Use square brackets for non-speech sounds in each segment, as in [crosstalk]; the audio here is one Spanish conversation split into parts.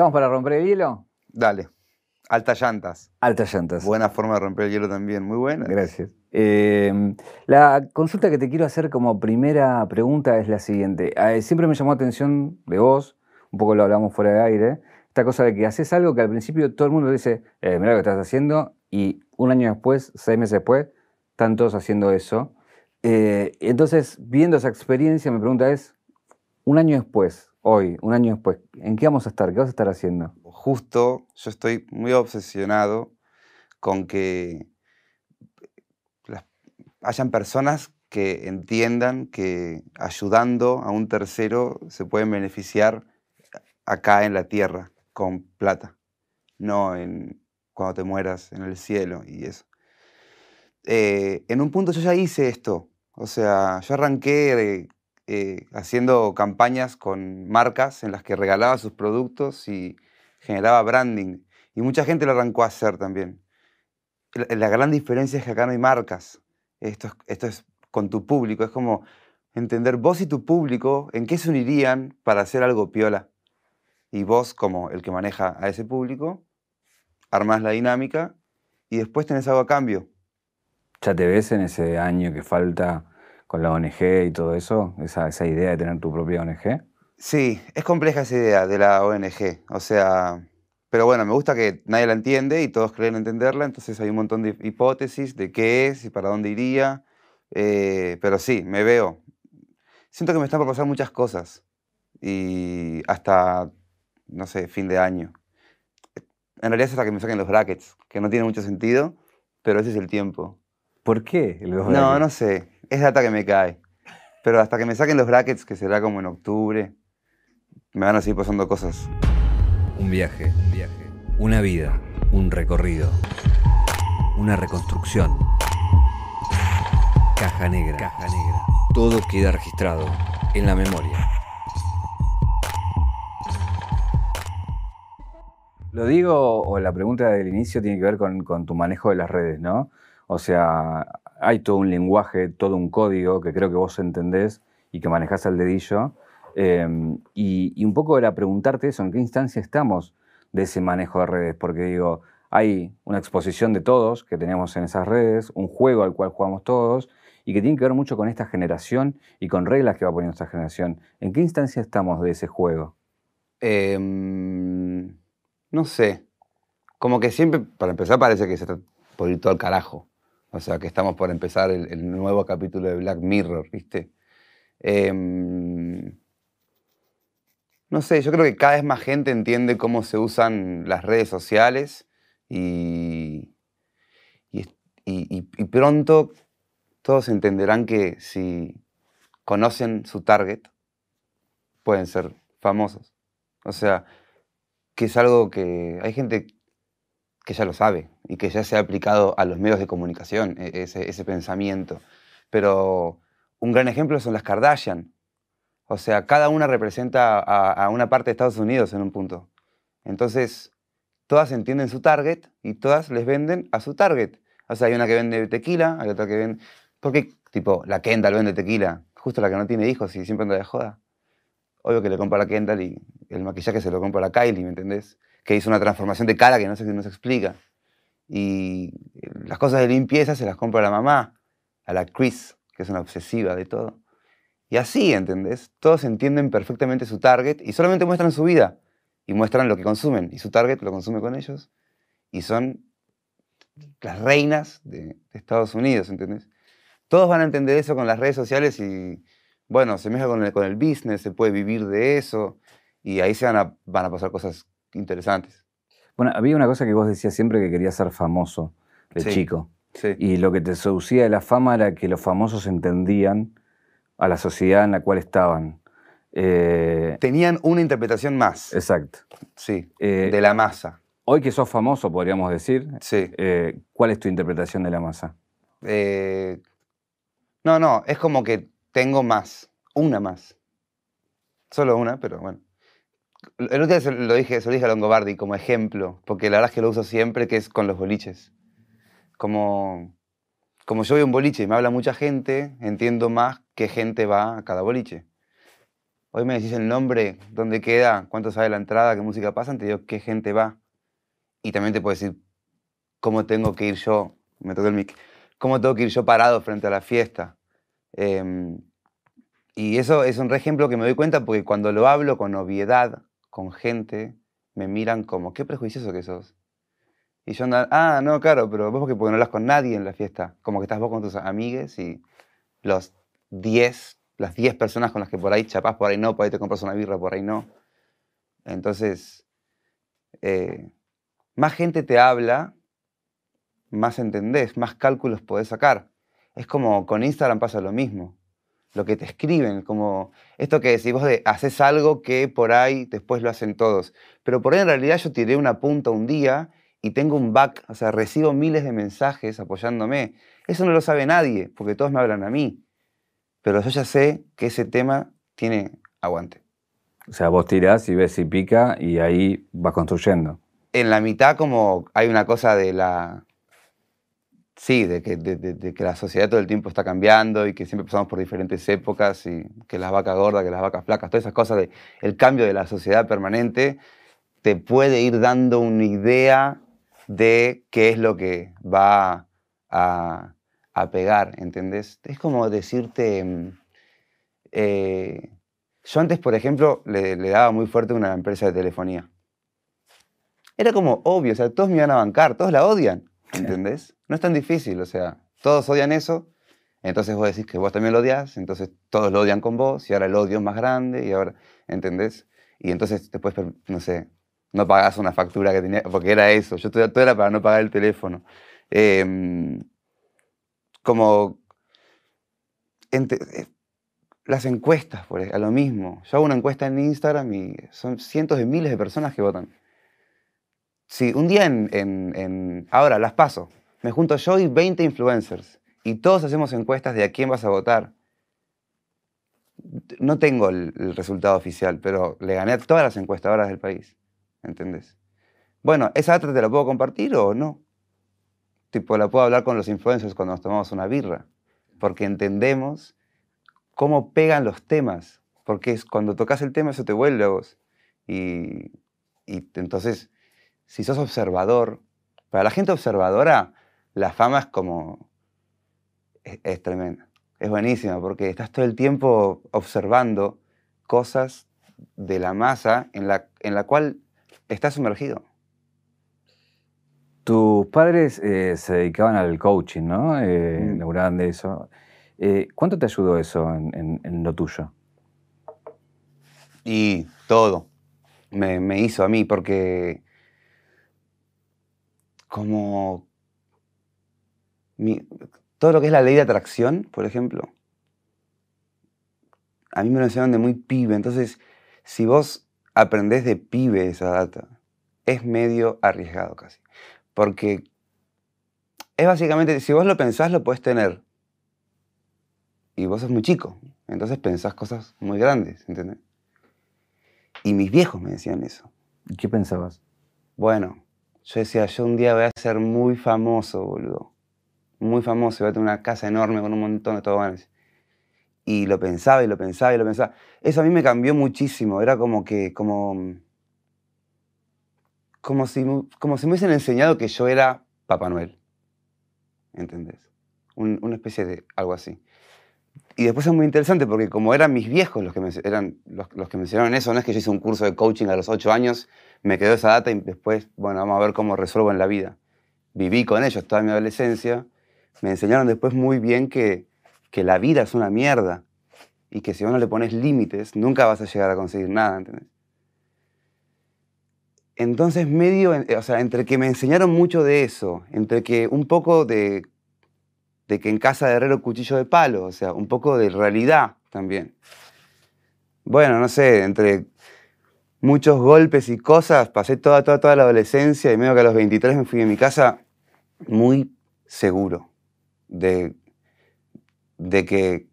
¿Estamos para romper el hielo? Dale. Altas llantas. Altas llantas. Buena forma de romper el hielo también, muy buena. Gracias. Eh, la consulta que te quiero hacer como primera pregunta es la siguiente. Eh, siempre me llamó la atención de vos, un poco lo hablamos fuera de aire, esta cosa de que haces algo que al principio todo el mundo dice, eh, mira lo que estás haciendo, y un año después, seis meses después, están todos haciendo eso. entonces, viendo esa experiencia, mi pregunta es, un año después, hoy, un año después, ¿en qué vamos a estar? ¿Qué vas a estar haciendo? Justo, yo estoy muy obsesionado con que hayan personas que entiendan que ayudando a un tercero se pueden beneficiar acá en la tierra con plata, no en cuando te mueras en el cielo y eso. Eh, en un punto yo ya hice esto, o sea, yo arranqué eh, haciendo campañas con marcas en las que regalaba sus productos y generaba branding. Y mucha gente lo arrancó a hacer también. La, gran diferencia es que acá no hay marcas. Esto es, con tu público. Es como entender vos y tu público en qué se unirían para hacer algo piola. Y vos, como el que maneja a ese público, armás la dinámica y después tenés algo a cambio. ¿Ya te ves en ese año que falta con la ONG y todo eso? Esa, idea de tener tu propia ONG. Sí, es compleja esa idea de la ONG. O sea, pero bueno, me gusta que nadie la entiende y todos creen entenderla, entonces hay un montón de hipótesis de qué es y para dónde iría. Eh, pero sí, me veo. Siento que me están por muchas cosas y hasta, no sé, fin de año. En realidad es hasta que me saquen los brackets, que no tiene mucho sentido, pero ese es el tiempo. ¿Por qué los No, no sé es data que me cae. Pero hasta que me saquen los brackets, que será como en octubre, me van a seguir pasando cosas. Un viaje, un viaje. Una vida, un recorrido. Una reconstrucción. Caja negra. Caja negra. Todo queda registrado en la memoria. Lo digo, o la pregunta del inicio tiene que ver con, con tu manejo de las redes, ¿no? O sea, hay todo un lenguaje, todo un código que creo que vos entendés y que manejás al dedillo. Em, y, un poco era preguntarte eso, ¿en qué instancia estamos de ese manejo de redes? Porque digo, hay una exposición de todos que tenemos en esas redes, un juego al cual jugamos todos y que tiene que ver mucho con esta generación y con reglas que va poniendo esta generación. ¿En qué instancia estamos de ese juego? Em, no sé. Como que siempre, para empezar, parece que se está por ir todo al carajo. O sea, que estamos por empezar el, nuevo capítulo de Black Mirror, ¿viste? Em, no sé, yo creo que cada vez más gente entiende cómo se usan las redes sociales y, y, pronto todos entenderán que si conocen su target, pueden ser famosos. O sea, que es algo que hay gente que ya lo sabe y que ya se ha aplicado a los medios de comunicación, e, ese, pensamiento. Pero un gran ejemplo son las Kardashian. O sea, cada una representa a, una parte de Estados Unidos en un punto. Entonces, todas entienden su target y todas les venden a su target. O sea, hay una que vende tequila, hay otra que vende... Porque, tipo, la Kendall vende tequila, justo la que no tiene hijos y siempre anda de joda. Obvio que le compra la Kendall y el maquillaje se lo compra la Kylie, ¿me entendés? Que hizo una transformación de cara que no se, no se explica. Y las cosas de limpieza se las compra la mamá, a la Chris, que es una obsesiva de todo. Y así, ¿entendés? Todos entienden perfectamente su target y solamente muestran su vida y muestran lo que consumen. Y su target lo consume con ellos y son las reinas de, Estados Unidos, ¿entendés? Todos van a entender eso con las redes sociales y, bueno, se mezcla con el, con el business, se puede vivir de eso y ahí se van a, van a pasar cosas interesantes. Bueno, había una cosa que vos decías siempre que querías ser famoso de chico. Y lo que te seducía de la fama era que los famosos entendían a la sociedad en la cual estaban. Eh, Tenían una interpretación más. Exacto. Sí, eh, de la masa. Hoy que sos famoso, podríamos decir, sí. Eh, ¿cuál es tu interpretación de la masa? no, no, es como que tengo más, una más. Solo una, pero bueno. El otro día lo dije, se lo dije a Longobardi como ejemplo, porque la verdad es que lo uso siempre, que es con los boliches. Como, como yo a un boliche y me habla mucha gente, entiendo más qué gente va a cada boliche. Hoy me decís el nombre, dónde queda, cuánto sale la entrada, qué música pasan, te digo qué gente va. Y también te puedo decir cómo tengo que ir yo, me el mic, cómo tengo que ir yo parado frente a la fiesta. Em, y eso es un re ejemplo que me doy cuenta porque cuando lo hablo con obviedad, con gente, me miran como, qué prejuicioso que sos. Y yo ando, ah, no, claro, pero vos porque, porque no hablas con nadie en la fiesta. Como que estás vos con tus amigues y los 10, las 10 personas con las que por ahí chapás, por ahí no, por ahí te compras una birra, por ahí no. Entonces, eh, más gente te habla, más entendés, más cálculos podés sacar. Es como con Instagram pasa lo mismo. Lo que te escriben, como esto que decís vos de haces algo que por ahí después lo hacen todos. Pero por ahí en realidad yo tiré una punta un día y tengo un back, o sea, recibo miles de mensajes apoyándome. Eso no lo sabe nadie, porque todos me hablan a mí. Pero yo ya sé que ese tema tiene aguante. O sea, vos tirás y ves si pica y ahí vas construyendo. En la mitad como hay una cosa de la... Sí, de que, de, que la sociedad todo el tiempo está cambiando y que siempre pasamos por diferentes épocas y que las vacas gordas, que las vacas flacas, todas esas cosas de el cambio de la sociedad permanente te puede ir dando una idea de qué es lo que va a, a pegar, ¿entendés? Es como decirte... Mm, eh, yo antes, por ejemplo, le, daba muy fuerte a una empresa de telefonía. Era como obvio, o sea, todos me iban a bancar, todos la odian, ¿entendés? No es tan difícil, o sea, todos odian eso, entonces vos decís que vos también lo odias, entonces todos lo odian con vos, y ahora el odio es más grande, y ahora, ¿entendés? Y entonces después, no sé, no pagás una factura que tenía, porque era eso, yo todo, era para no pagar el teléfono. Em, como eh, las encuestas, por a lo mismo. Yo hago una encuesta en Instagram y son cientos de miles de personas que votan. Si un día en, ahora las paso, me junto yo y 20 influencers y todos hacemos encuestas de a quién vas a votar. No tengo el, resultado oficial, pero le gané a todas las encuestadoras del país. ¿Entendés? Bueno, ¿esa data te la puedo compartir o no? Tipo, la puedo hablar con los influencers cuando nos tomamos una birra, porque entendemos cómo pegan los temas, porque es, cuando tocas el tema eso te vuelve a vos. Y, entonces, si sos observador, para la gente observadora, la fama es como, es, tremenda, es buenísima, porque estás todo el tiempo observando cosas de la masa en la, en la cual estás sumergido. Tus padres eh, se dedicaban al coaching, ¿no? Eh, mm. de eso. Eh, ¿Cuánto te ayudó eso en, lo tuyo? Y todo me, hizo a mí, porque como todo lo que es la ley de atracción, por ejemplo, a mí me lo enseñaron de muy pibe. Entonces, si vos aprendés de pibe esa data, es medio arriesgado casi. Porque es básicamente, si vos lo pensás, lo puedes tener. Y vos sos muy chico, entonces pensás cosas muy grandes, ¿entendés? Y mis viejos me decían eso. ¿Y qué pensabas? Bueno, yo decía, yo un día voy a ser muy famoso, boludo. Muy famoso, voy a tener una casa enorme con un montón de toboganes. Y lo pensaba y lo pensaba y lo pensaba. Eso a mí me cambió muchísimo. Era como que, como, como si, como si me hubiesen enseñado que yo era Papá Noel. ¿Entendés? una especie de algo así. Y después es muy interesante porque como eran mis viejos los que me, eran los, que me enseñaron eso, no es que yo hice un curso de coaching a los ocho años, me quedó esa data y después, bueno, vamos a ver cómo resuelvo en la vida. Viví con ellos toda mi adolescencia, me enseñaron después muy bien que, que la vida es una mierda y que si vos no le pones límites, nunca vas a llegar a conseguir nada, ¿entendés? Entonces, medio, o sea, entre que me enseñaron mucho de eso, entre que un poco de, de que en casa de herrero cuchillo de palo, o sea, un poco de realidad también. Bueno, no sé, entre muchos golpes y cosas, pasé toda, toda, toda la adolescencia y medio que a los 23 me fui de mi casa muy seguro de, de que,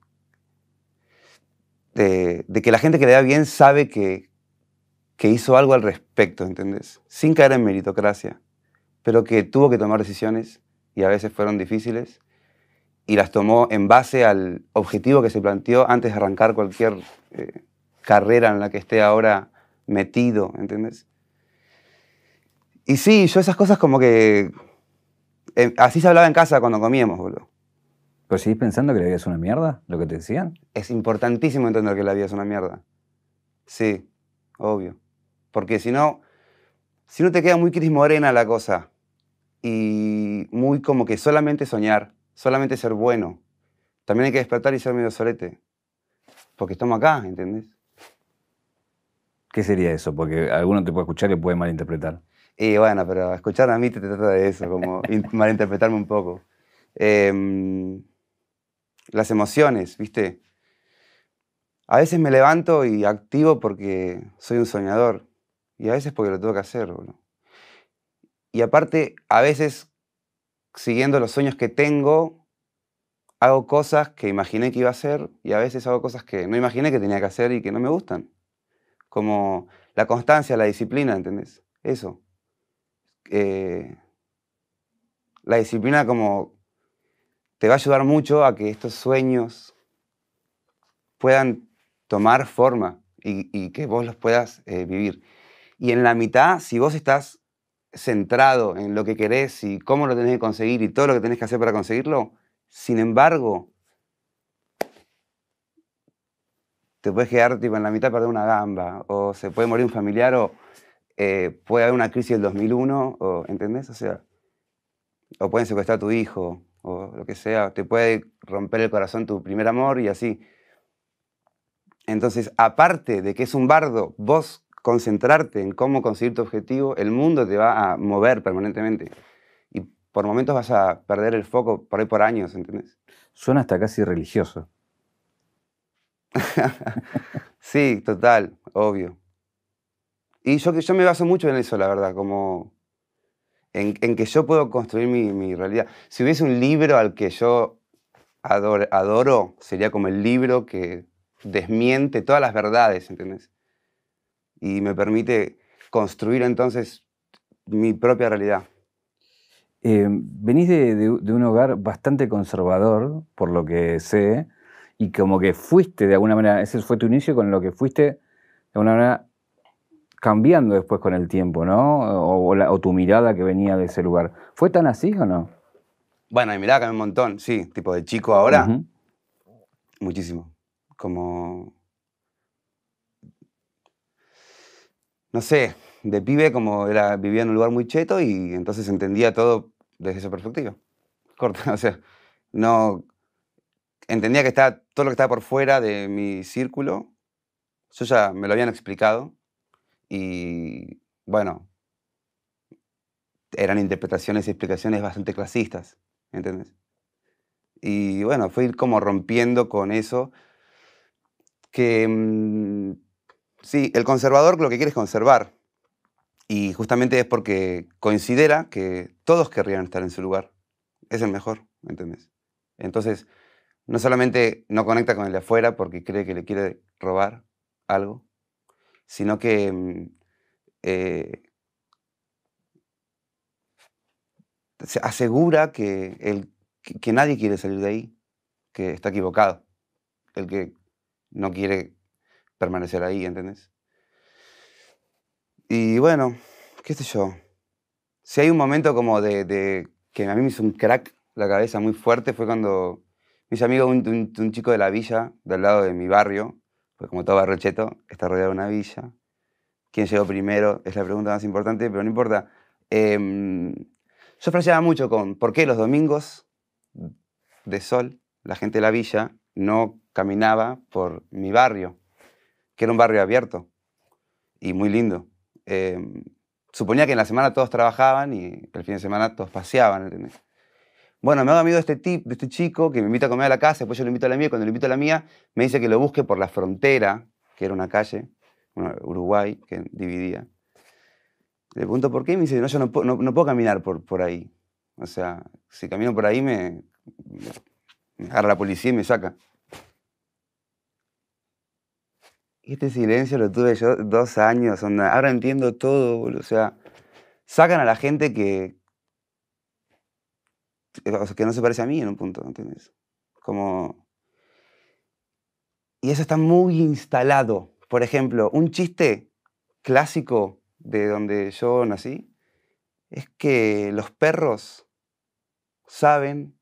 de, que la gente que le da bien sabe que, que hizo algo al respecto, ¿entendés? Sin caer en meritocracia, pero que tuvo que tomar decisiones y a veces fueron difíciles y las tomó en base al objetivo que se planteó antes de arrancar cualquier eh, carrera en la que esté ahora metido, ¿entendés? Y sí, yo esas cosas como que... eh, así se hablaba en casa cuando comíamos, boludo. ¿Pero seguís pensando que la vida es una mierda? ¿Lo que te decían? Es importantísimo entender que la vida es una mierda. Sí, obvio. Porque si no, si no te queda muy Cris Morena la cosa y muy como que solamente soñar, solamente ser bueno, también hay que despertar y ser medio solete. Porque estamos acá, ¿entendés? ¿Qué sería eso? Porque alguno te puede escuchar y puede malinterpretar. Y bueno, pero escuchar a mí te, trata de eso, como [laughs] in- malinterpretarme un poco. Em, las emociones, ¿viste? A veces me levanto y activo porque soy un soñador. Y a veces porque lo tengo que hacer, boludo. Y aparte, a veces, siguiendo los sueños que tengo, hago cosas que imaginé que iba a hacer y a veces hago cosas que no imaginé que tenía que hacer y que no me gustan. Como la constancia, la disciplina, ¿entendés? Eso. Eh, la disciplina como te va a ayudar mucho a que estos sueños puedan tomar forma y, que vos los puedas eh, vivir. Y en la mitad, si vos estás centrado en lo que querés y cómo lo tenés que conseguir y todo lo que tenés que hacer para conseguirlo, sin embargo, te puedes quedar tipo, en la mitad perder una gamba, o se puede morir un familiar, o eh, puede haber una crisis del 2001, o, ¿entendés? O sea, o pueden secuestrar a tu hijo, o lo que sea, te puede romper el corazón tu primer amor y así. Entonces, aparte de que es un bardo, vos concentrarte en cómo conseguir tu objetivo, el mundo te va a mover permanentemente. Y por momentos vas a perder el foco por ahí por años, ¿entendés? Suena hasta casi religioso. [laughs] Sí, total, obvio. Y yo, yo me baso mucho en eso, la verdad, como en, que yo puedo construir mi, mi realidad. Si hubiese un libro al que yo adoro, adoro, sería como el libro que desmiente todas las verdades, ¿entendés? Y me permite construir entonces mi propia realidad. Eh, venís de, de- de un hogar bastante conservador, por lo que sé, y como que fuiste de alguna manera, ese fue tu inicio con lo que fuiste de alguna manera cambiando después con el tiempo, ¿no? O, o la- o tu mirada que venía de ese lugar. ¿Fue tan así o no? Bueno, y mirá, cambié un montón, sí, tipo de chico ahora. Muchísimo. Como. No sé, de pibe como era, vivía en un lugar muy cheto y entonces entendía todo desde esa perspectiva. Corta, [laughs] o sea, no. Entendía que estaba, todo lo que estaba por fuera de mi círculo, yo ya me lo habían explicado y bueno, eran interpretaciones y explicaciones bastante clasistas, ¿entendés? Y bueno, fue ir como rompiendo con eso. Que mm, sí, el conservador lo que quiere es conservar. Y justamente es porque considera que todos querrían estar en su lugar. Es el mejor, ¿entendés? Entonces, no solamente no conecta con el de afuera porque cree que le quiere robar algo, sino que mm, eh, se asegura que, el, que, nadie quiere salir de ahí, que está equivocado. El que no quiere permanecer ahí, ¿entendés? Y bueno, qué sé yo. Si hay un momento como de, de- que a mí me hizo un crack la cabeza muy fuerte fue cuando mis amigos, un, un- un chico de la villa, del lado de mi barrio, pues como todo barrio cheto, está rodeado de una villa. ¿Quién llegó primero? Es la pregunta más importante, pero no importa. Em, yo flasheaba mucho con por qué los domingos de sol la gente de la villa no caminaba por mi barrio, que era un barrio abierto y muy lindo. Em, suponía que en la semana todos trabajaban y el fin de semana todos paseaban, ¿entendés? Bueno, me hago amigo de este, tip, de este chico que me invita a comer a la casa, después yo lo invito a la mía, cuando lo invito a la mía me dice que lo busque por la frontera, que era una calle, Uruguay, que dividía. Le pregunto por qué y me dice, no, yo no, puedo- caminar por, por ahí. O sea, si camino por ahí me, agarra la policía y me saca. Y este silencio lo tuve yo dos años, ahora entiendo todo, boludo, o sea, sacan a la gente que, o sea, que no se parece a mí en un punto, ¿entiendes? Como... Y eso está muy instalado, por ejemplo, un chiste clásico de donde yo nací es que los perros saben,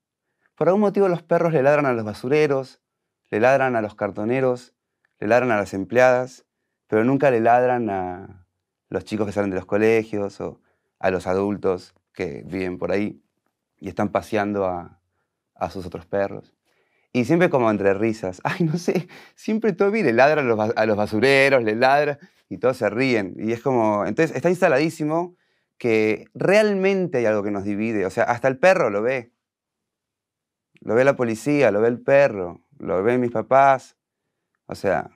por algún motivo los perros le ladran a los basureros, le ladran a los cartoneros, le ladran a las empleadas, pero nunca le ladran a los chicos que salen de los colegios o a los adultos que viven por ahí y están paseando a, a sus otros perros. Y siempre como entre risas. [laughs] Ay, no sé, siempre Toby le ladra a los, a los basureros, le ladra y todos se ríen. Y es como, entonces está instaladísimo que realmente hay algo que nos divide. O sea, hasta el perro lo ve. Lo ve la policía, lo ve el perro, lo ven mis papás. O sea,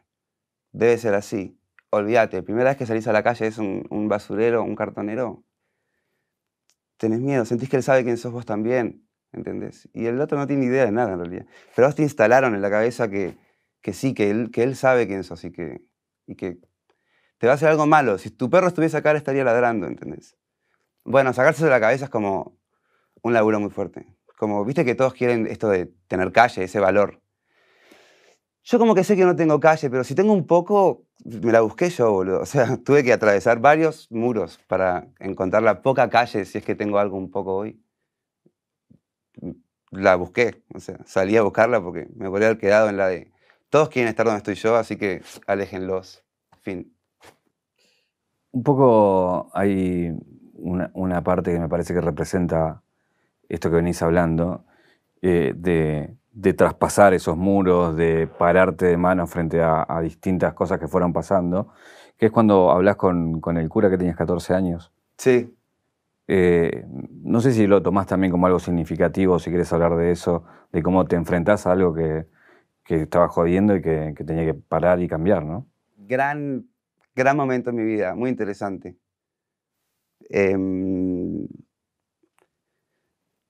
debe ser así. Olvídate, primera vez que salís a la calle es un, un basurero, un cartonero. Tenés miedo, sentís que él sabe quién sos vos también, ¿entendés? Y el otro no tiene idea de nada en realidad. Pero vos te instalaron en la cabeza que, que sí, que él, que él sabe quién sos y que, y que te va a hacer algo malo. Si tu perro estuviese acá, estaría ladrando, ¿entendés? Bueno, sacarse de la cabeza es como un laburo muy fuerte. Como, viste que todos quieren esto de tener calle, ese valor. Yo como que sé que no tengo calle, pero si tengo un poco, me la busqué yo, boludo. O sea, [laughs] tuve que atravesar varios muros para encontrar la poca calle, si es que tengo algo un poco hoy. La busqué, o sea, salí a buscarla porque me podría haber quedado en la de todos quieren estar donde estoy yo, así que aléjenlos. Fin. Un poco hay una, parte que me parece que representa esto que venís hablando, eh, de, de traspasar esos muros, de pararte de mano frente a, a distintas cosas que fueron pasando, que es cuando hablas con, con el cura que tenías 14 años. Sí, Eh, no sé si lo tomás también como algo significativo, si quieres hablar de eso, de cómo te enfrentás a algo que, que estaba jodiendo y que, que tenía que parar y cambiar, ¿no? gran, gran momento en mi vida, muy interesante. Em,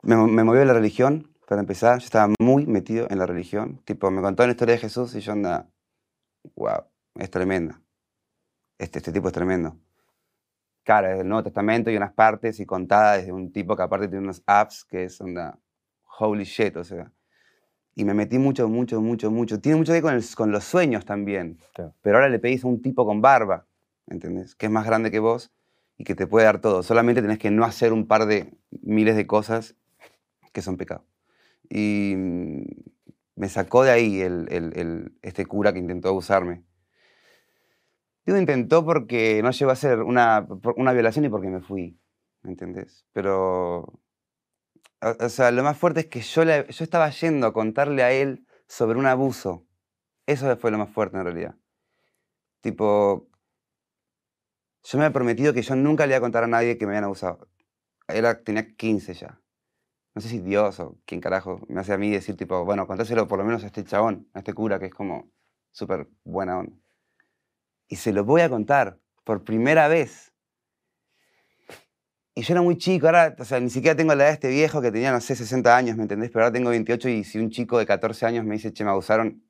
me, me movió la religión, para empezar. Yo estaba muy metido en la religión. Tipo, me contó la historia de Jesús y yo andaba, wow, es tremenda. Este, este tipo es tremendo. Claro, desde el Nuevo Testamento y unas partes y contadas desde un tipo que aparte tiene unos apps que es onda, holy shit, o sea. Y me metí mucho, mucho, mucho, mucho. Tiene mucho que ver con, el- con los sueños también. Claro. Pero ahora le pedís a un tipo con barba, ¿entendés? Que es más grande que vos y que te puede dar todo. Solamente tenés que no hacer un par de miles de cosas que son pecado. Y mm, me sacó de ahí el, el- este cura que intentó abusarme. Digo intentó porque no llegó a ser una, una violación y porque me fui, ¿me entendés? Pero, o, sea, lo más fuerte es que yo, yo estaba yendo a contarle a él sobre un abuso. Eso fue lo más fuerte en realidad. Tipo, yo me había prometido que yo nunca le iba a contar a nadie que me habían abusado. Era, tenía 15 ya. No sé si Dios o quién carajo me hace a mí decir, tipo, bueno, contáselo por lo menos a este chabón, a este cura que es como súper buena onda. Y se lo voy a contar por primera vez. Y yo era muy chico, ahora, o sea, ni siquiera tengo la edad de este viejo que tenía, no sé, 60 años, ¿me entendés? Pero ahora tengo 28 y si un chico de 14 años me dice, che, me abusaron,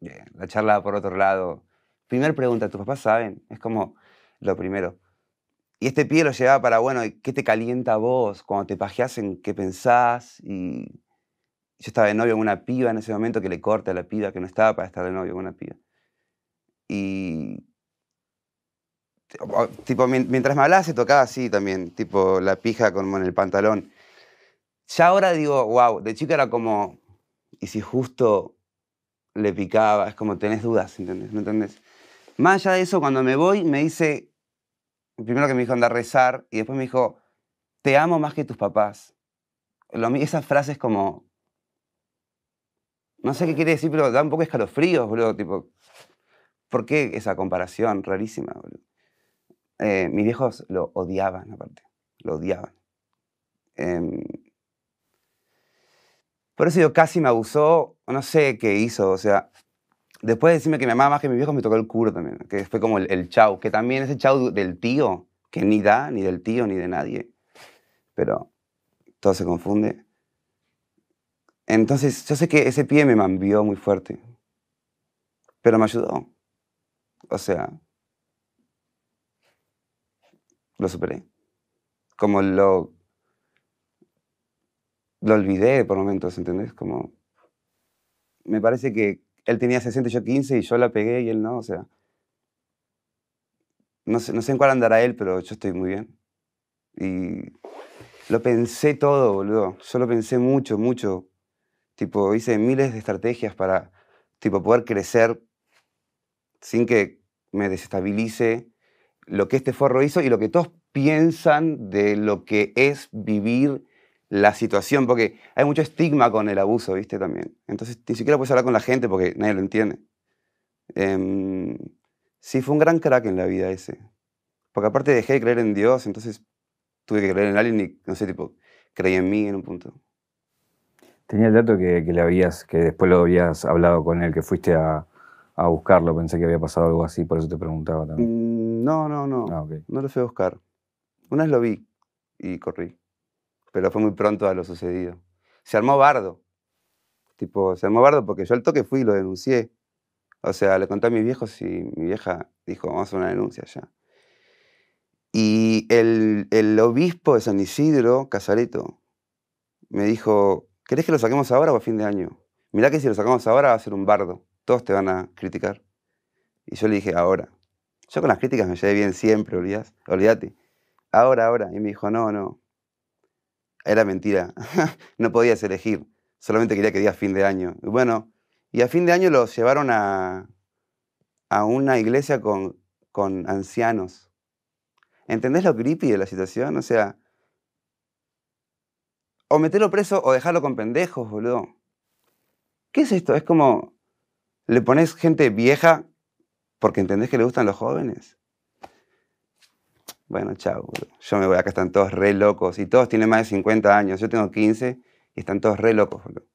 bien, la charla por otro lado. Primer pregunta, ¿tus papás saben? Es como lo primero. Y este pie lo llevaba para, bueno, ¿qué te calienta vos? Cuando te pajeás, ¿en qué pensás? Y yo estaba de novio con una piba en ese momento que le corta a la piba, que no estaba para estar de novio con una piba. Y tipo, mien- mientras me hablaba se tocaba así también, tipo la pija como en el pantalón. Ya ahora digo, wow, de chica era como, y si justo le picaba, es como tenés dudas, ¿entendés? ¿No entendés? Más allá de eso, cuando me voy, me dice, primero que me dijo andar a rezar, y después me dijo, te amo más que tus papás. Lo mi- esa frase es como, no sé qué quiere decir, pero da un poco escalofríos, boludo, tipo, ¿por qué esa comparación rarísima, boludo? Eh, mis viejos lo odiaban, aparte. Lo odiaban. Em, por eso yo casi me abusó, no sé qué hizo, o sea, después de decirme que me amaba más que mis viejos, me tocó el culo también, que fue como el, el chau, que también ese chau del tío, que ni da, ni del tío, ni de nadie, pero todo se confunde. Entonces, yo sé que ese pie me mambió muy fuerte, pero me ayudó. O sea, lo superé. Como lo. Lo olvidé por momentos, ¿entendés? Como. Me parece que él tenía 60 y yo 15 y yo la pegué y él no, o sea. no sé, no en cuál andará él, pero yo estoy muy bien. Y lo pensé todo, boludo. Yo lo pensé mucho, mucho. Tipo, hice miles de estrategias para, tipo, poder crecer sin que me desestabilice lo que este forro hizo y lo que todos piensan de lo que es vivir la situación, porque hay mucho estigma con el abuso, ¿viste? También. Entonces, ni siquiera puedes hablar con la gente porque nadie lo entiende. Em, sí, fue un gran crack en la vida ese. Porque aparte dejé de creer en Dios, entonces tuve que creer en alguien y, no sé, tipo, creí en mí en un punto. Tenía el dato que, le habías, que después lo habías hablado con él, que fuiste a, buscarlo, pensé que había pasado algo así, por eso te preguntaba también. Mm, no, no, no, ah, no lo fui a buscar. Una vez lo vi y corrí, pero fue muy pronto a lo sucedido. Se armó bardo, tipo, se armó bardo porque yo al toque fui y lo denuncié. O sea, le conté a mis viejos y mi vieja dijo, vamos a hacer una denuncia ya. Y el, el obispo de San Isidro, Casareto, me dijo, ¿querés que lo saquemos ahora o a fin de año? Mirá que si lo sacamos ahora va a ser un bardo, todos te van a criticar. Y yo le dije, ahora. Yo con las críticas me llevé bien siempre, olvídate. Ahora, ahora. Y me dijo, no, no. Era mentira. [laughs] no podías elegir. Solamente quería que diga fin de año. Y bueno, y a fin de año lo llevaron a, a una iglesia con, con ancianos. ¿Entendés lo creepy de la situación? O sea, o meterlo preso o dejarlo con pendejos, boludo. ¿Qué es esto? Es como, le pones gente vieja porque entendés que le gustan los jóvenes. Bueno, chao. Yo me voy, acá están todos re locos y todos tienen más de 50 años. Yo tengo 15 y están todos re locos, boludo.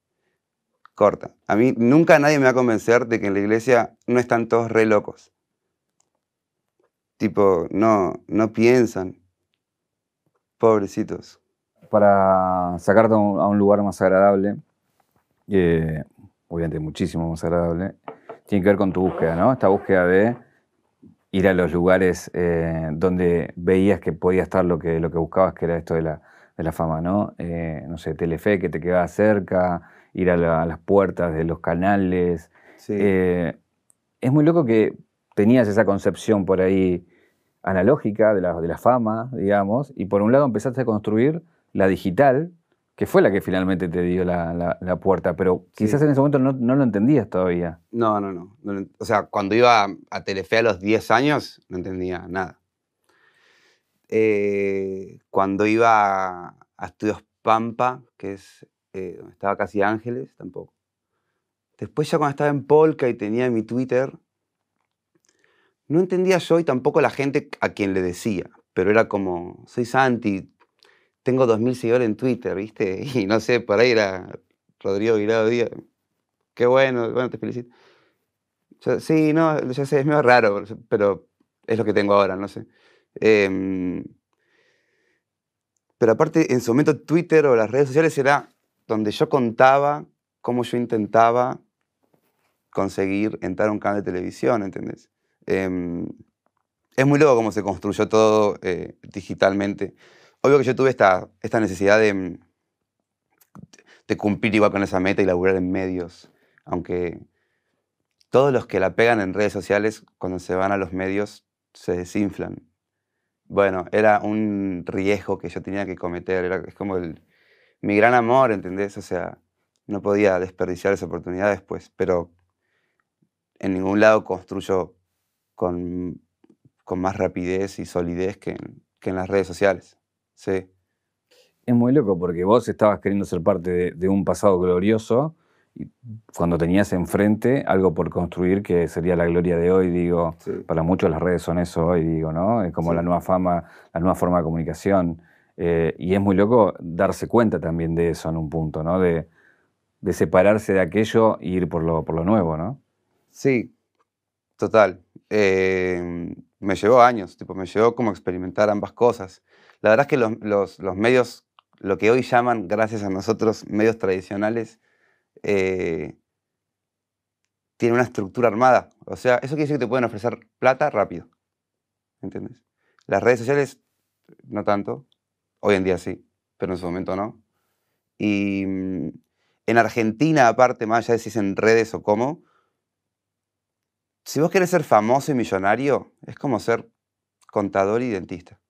Corta. A mí nunca nadie me va a convencer de que en la iglesia no están todos re locos. Tipo, no, no piensan. Pobrecitos. Para sacarte a un, lugar más agradable, eh, obviamente muchísimo más agradable, tiene que ver con tu búsqueda, ¿no? Esta búsqueda de ir a los lugares eh, donde veías que podía estar lo que, lo que buscabas, que era esto de la, de la fama, ¿no? Eh, no sé, Telefe que te quedaba cerca, ir a, las puertas de los canales. es muy loco que tenías esa concepción por ahí analógica de la, de la fama, digamos, y por un lado empezaste a construir la digital, que fue la que finalmente te dio la, puerta, pero quizás en ese momento no, lo entendías todavía. No, no, no, O sea, cuando iba a Telefe a los 10 años, no entendía nada. Eh, cuando iba a Estudios Pampa, que es eh, donde estaba casi Ángeles, tampoco. Después ya cuando estaba en Polka y tenía mi Twitter, no entendía yo y tampoco la gente a quien le decía, pero era como, soy Santi, tengo 2.000 seguidores en Twitter, ¿viste? [laughs] Y no sé, por ahí era Rodrigo Aguilado Díaz. Qué bueno, bueno, te felicito. sí, no, ya sé, es medio raro, pero es lo que tengo ahora, no sé. Em, pero aparte, en su momento Twitter o las redes sociales era donde yo contaba cómo yo intentaba conseguir entrar a un canal de televisión, ¿entendés? Em, es muy loco cómo se construyó todo eh, digitalmente. Obvio que yo tuve esta, necesidad de, de cumplir igual con esa meta y laburar en medios, aunque todos los que la pegan en redes sociales, cuando se van a los medios, se desinflan. Bueno, era un riesgo que yo tenía que cometer, era, es como mi gran amor, ¿entendés? O sea, no podía desperdiciar esa oportunidad después, pero en ningún lado construyo con, más rapidez y solidez que en, las redes sociales. Sí. Es muy loco porque vos estabas queriendo ser parte de, un pasado glorioso y cuando tenías enfrente algo por construir que sería la gloria de hoy, digo, para muchos las redes son eso hoy, digo, ¿no? Es como la nueva fama, la nueva forma de comunicación. Eh, y es muy loco darse cuenta también de eso en un punto, ¿no? De, de separarse de aquello e ir por lo, por lo nuevo, ¿no? Sí, total. Eh, me llevó años, tipo, me llevó como experimentar ambas cosas. La verdad es que los, medios, lo que hoy llaman, gracias a nosotros, medios tradicionales, eh, tienen una estructura armada. O sea, eso quiere decir que te pueden ofrecer plata rápido. ¿Entiendes? Las redes sociales, no tanto. Hoy en día sí, pero en su momento no. Y mm, en Argentina, aparte, más allá de si es en redes o cómo, si vos querés ser famoso y millonario, es como ser contador y dentista.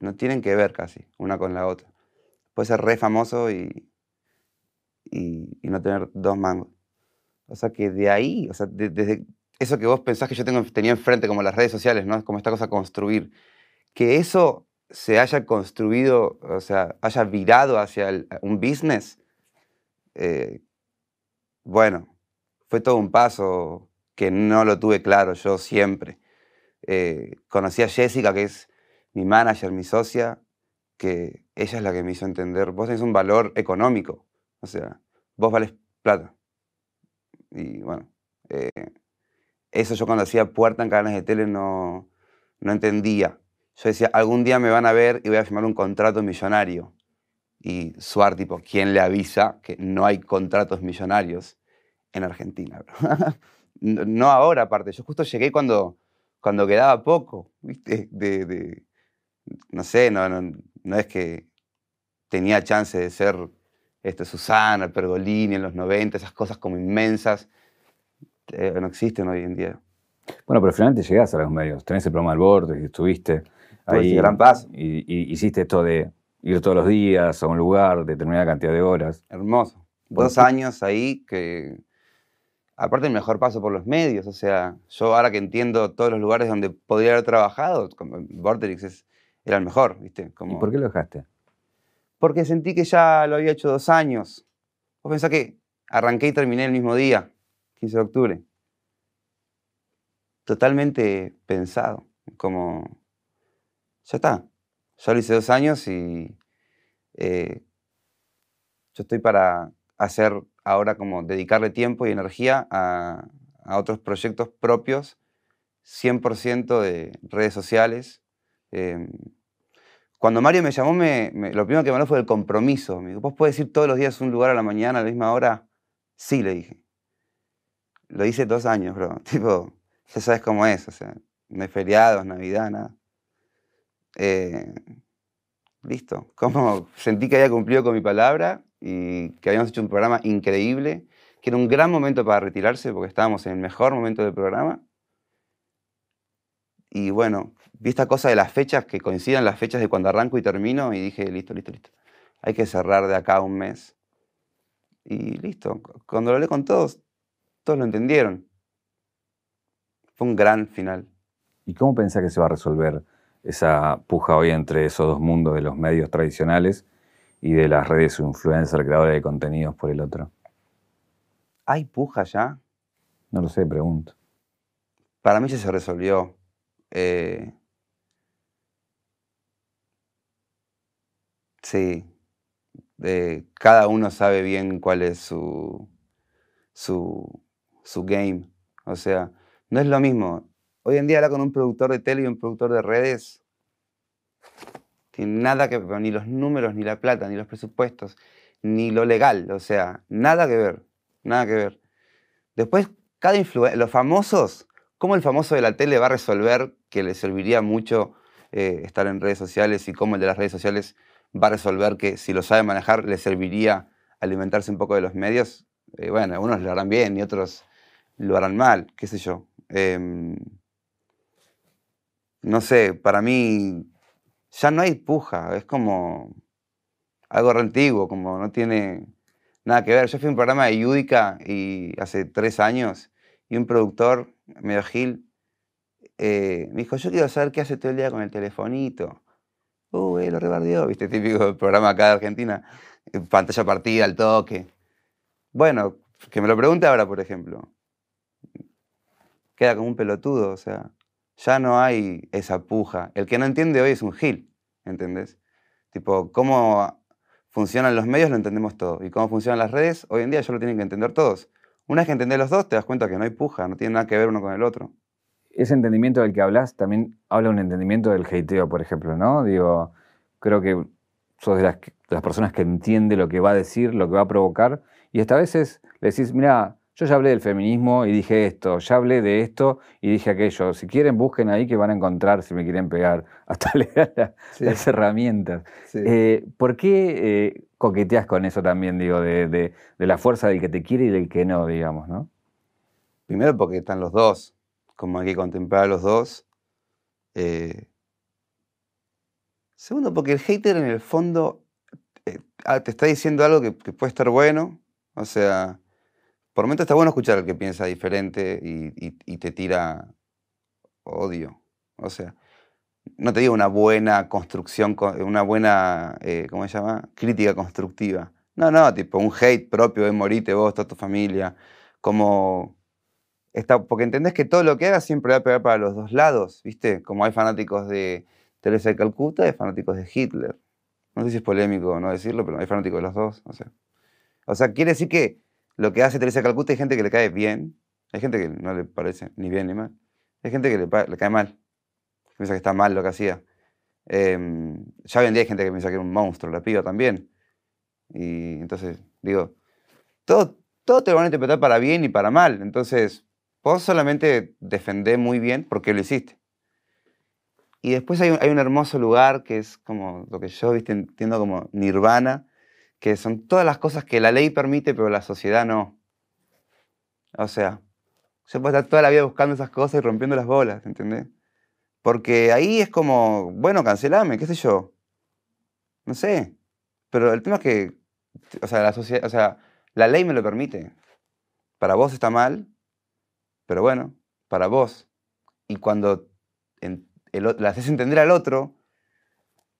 No, tienen que ver casi una con la otra. Puedes ser re famoso y, y, no tener dos mangos. O sea que de ahí, o sea, de- desde eso que vos pensás que yo tenía enfrente, como las redes sociales, ¿no? Como esta cosa construir, que eso se haya construido, o sea, haya virado hacia un business, eh, bueno, fue todo un paso que no lo tuve claro yo siempre. Eh, conocí a Jessica, que es mi manager, mi socia, que ella es la que me hizo entender, vos tenés un valor económico, o sea, vos vales plata. Y bueno, eh, eso yo cuando hacía puerta en canales de tele no, no entendía. Yo decía, algún día me van a ver y voy a firmar un contrato millonario. Y Suar, tipo, ¿quién le avisa que no hay contratos millonarios en Argentina? [laughs] no ahora, aparte. Yo justo llegué cuando, cuando quedaba poco, ¿viste? De- no sé, no, no, no es que tenía chance de ser este, Susana, Pergolini en los 90, esas cosas como inmensas, eh, no existen hoy en día. Bueno, pero finalmente llegás a los medios. Tenés el programa al borde, estuviste ahí. gran paso. Y, y hiciste esto de ir todos los días a un lugar, determinada cantidad de horas. Hermoso. ¿Por Dos años ahí que, aparte el mejor paso por los medios, o sea, yo ahora que entiendo todos los lugares donde podría haber trabajado, como Vorterix es, era el mejor, ¿viste? Como, ¿Y por qué lo dejaste? Porque sentí que ya lo había hecho dos años. Vos pensás que arranqué y terminé el mismo día, 15 de octubre. Totalmente pensado, como, ya está, ya lo hice dos años y eh, yo estoy para hacer ahora como dedicarle tiempo y energía a, a otros proyectos propios, 100% de redes sociales. em, cuando Mario me llamó, me, lo primero que me habló fue el compromiso. Me dijo, ¿vos podés ir todos los días a un lugar a la mañana a la misma hora? Sí, le dije. Lo hice dos años, bro. [laughs] Tipo, ya sabes cómo es. O sea, no hay feriados, Navidad, nada. Eh, listo. Como [laughs] sentí que había cumplido con mi palabra y que habíamos hecho un programa increíble, que era un gran momento para retirarse porque estábamos en el mejor momento del programa. Y bueno, vi esta cosa de las fechas, que coincidan las fechas de cuando arranco y termino, y dije, listo, listo, listo. Hay que cerrar de acá a un mes. Y listo. Cu- Cuando lo hablé con todos, todos lo entendieron. Fue un gran final. ¿Y cómo pensás que se va a resolver esa puja hoy entre esos dos mundos de los medios tradicionales y de las redes influencer, creadores de contenidos por el otro? ¿Hay puja ya? No lo sé, pregunto. Para mí ya se resolvió. Eh, sí. Cada uno sabe bien cuál es su, su, su game. O sea, no es lo mismo. Hoy en día hablar con un productor de tele y un productor de redes tiene nada que ver, ni los números, ni la plata, ni los presupuestos, ni lo legal. O sea, nada que ver. Nada que ver. Después, cada influencer, los famosos, ¿cómo el famoso de la tele va a resolver que le serviría mucho eh, estar en redes sociales y cómo el de las redes sociales va a resolver que si lo sabe manejar le serviría alimentarse un poco de los medios? Eh, bueno, algunos lo harán bien y otros lo harán mal, qué sé yo. Em, no sé, para mí ya no hay puja, es como algo re antiguo, como no tiene nada que ver. Yo fui a un programa de Yudica y hace tres años y un productor, medio Gil, eh, me dijo, yo quiero saber qué hace todo el día con el telefonito. Uh, eh, lo rebardeó, viste, [laughs] típico programa acá de Argentina, eh, pantalla partida, al toque. Bueno, que me lo pregunte ahora, por ejemplo. Queda como un pelotudo, o sea, ya no hay esa puja. El que no entiende hoy es un Gil, ¿entendés? Tipo, cómo funcionan los medios lo entendemos todo. Y cómo funcionan las redes, hoy en día ya lo tienen que entender todos. Una vez que entendés los dos, te das cuenta que no hay puja, no tiene nada que ver uno con el otro. Ese entendimiento del que hablas también habla un entendimiento del hateo, por ejemplo, ¿no? Digo, creo que sos de las, que- de las personas que entiende lo que va a decir, lo que va a provocar, y hasta a veces le decís, mira, yo ya hablé del feminismo y dije esto, ya hablé de esto y dije aquello. Si quieren, busquen ahí que van a encontrar si me quieren pegar. [laughs] Hasta le da la- Sí. las herramientas. Eh, ¿Por qué eh, coqueteas con eso también, digo, de, de- de la fuerza del que te quiere y del que no, digamos, ¿no? Primero porque están los dos, como hay que contemplar a los dos. Eh, segundo, porque el hater en el fondo ah, te está diciendo algo que, que puede estar bueno. O sea, por momento está bueno escuchar al que piensa diferente y, te tira odio. O sea, no te digo una buena construcción, co- una buena, eh, ¿cómo se llama? Crítica constructiva. No, no, tipo un hate propio de morite vos, toda tu familia. Como, está, porque entendés que todo lo que hagas siempre va a pegar para los dos lados, ¿viste? Como hay fanáticos de Teresa de Calcuta y fanáticos de Hitler. No sé si es polémico no decirlo, pero hay fanáticos de los dos. O sea, o sea, quiere decir que lo que hace Teresa Calcuta hay gente que le cae bien, hay gente que no le parece ni bien ni mal, hay gente que le, le cae mal, piensa que está mal lo que hacía. Em, ya hoy en día hay gente que piensa que era un monstruo, la piba también. Y entonces, digo, todo, todo te lo van a interpretar para bien y para mal. Entonces, vos solamente defendés muy bien porque lo hiciste. Y después hay un, hermoso lugar que es como lo que yo entiendo como nirvana, que son todas las cosas que la ley permite, pero la sociedad no. O sea, yo puedo estar toda la vida buscando esas cosas y rompiendo las bolas, ¿entendés? Porque ahí es como, bueno, cancelame, qué sé yo. No sé. Pero el tema es que, o sea, la sociedad, o sea, la ley me lo permite. Para vos está mal, pero bueno, para vos. Y cuando en- haces entender al otro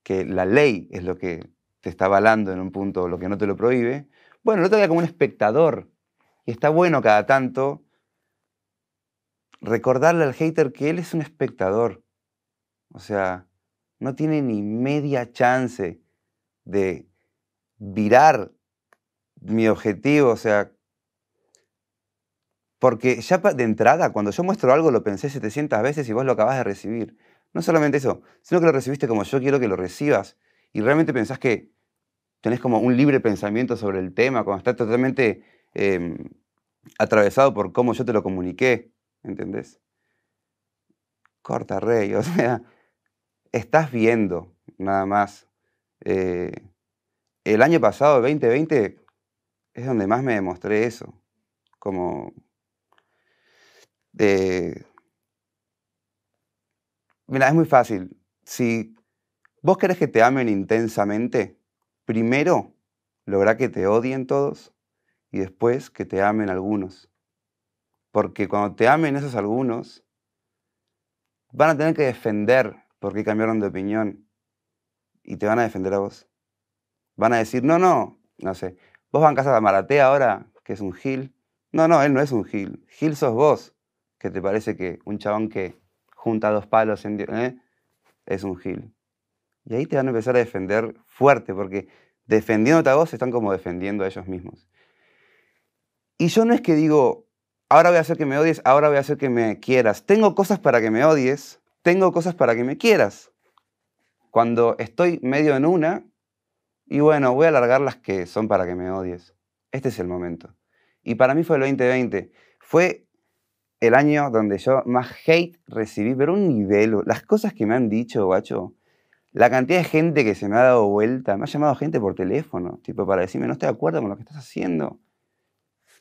que la ley es lo que te está avalando en un punto, lo que no te lo prohíbe, bueno, otro queda como un espectador. Y está bueno cada tanto recordarle al hater que él es un espectador. O sea, no tiene ni media chance de virar mi objetivo, o sea, porque ya de entrada, cuando yo muestro algo, lo pensé 700 veces y vos lo acabás de recibir. No solamente eso, sino que lo recibiste como yo quiero que lo recibas. Y realmente pensás que tenés como un libre pensamiento sobre el tema, cuando está totalmente em, atravesado por cómo yo te lo comuniqué. ¿Entendés? Corta, rey. [laughs] O sea, estás viendo nada más. Eh, el año pasado, 2020, es donde más me demostré eso. Como. eh, mira, es muy fácil. Si vos querés que te amen intensamente, primero lográ que te odien todos y después que te amen algunos. Porque cuando te amen esos algunos, van a tener que defender porque cambiaron de opinión y te van a defender a vos. Van a decir, no, no, no sé, vos van a casa de Maratea ahora, que es un Gil. No, no, él no es un Gil. Gil sos vos, que te parece que un chabón que junta dos palos en, ¿eh? es un Gil. Y ahí te van a empezar a defender fuerte, porque defendiéndote a vos están como defendiendo a ellos mismos. Y yo no es que digo, ahora voy a hacer que me odies, ahora voy a hacer que me quieras. Tengo cosas para que me odies, tengo cosas para que me quieras. Cuando estoy medio en una, y bueno, voy a alargar las que son para que me odies. Este es el momento. Y para mí fue el 2020. Fue el año donde yo más hate recibí, pero un nivel, las cosas que me han dicho, guacho, la cantidad de gente que se me ha dado vuelta, me ha llamado gente por teléfono, tipo para decirme, no estoy de acuerdo con lo que estás haciendo.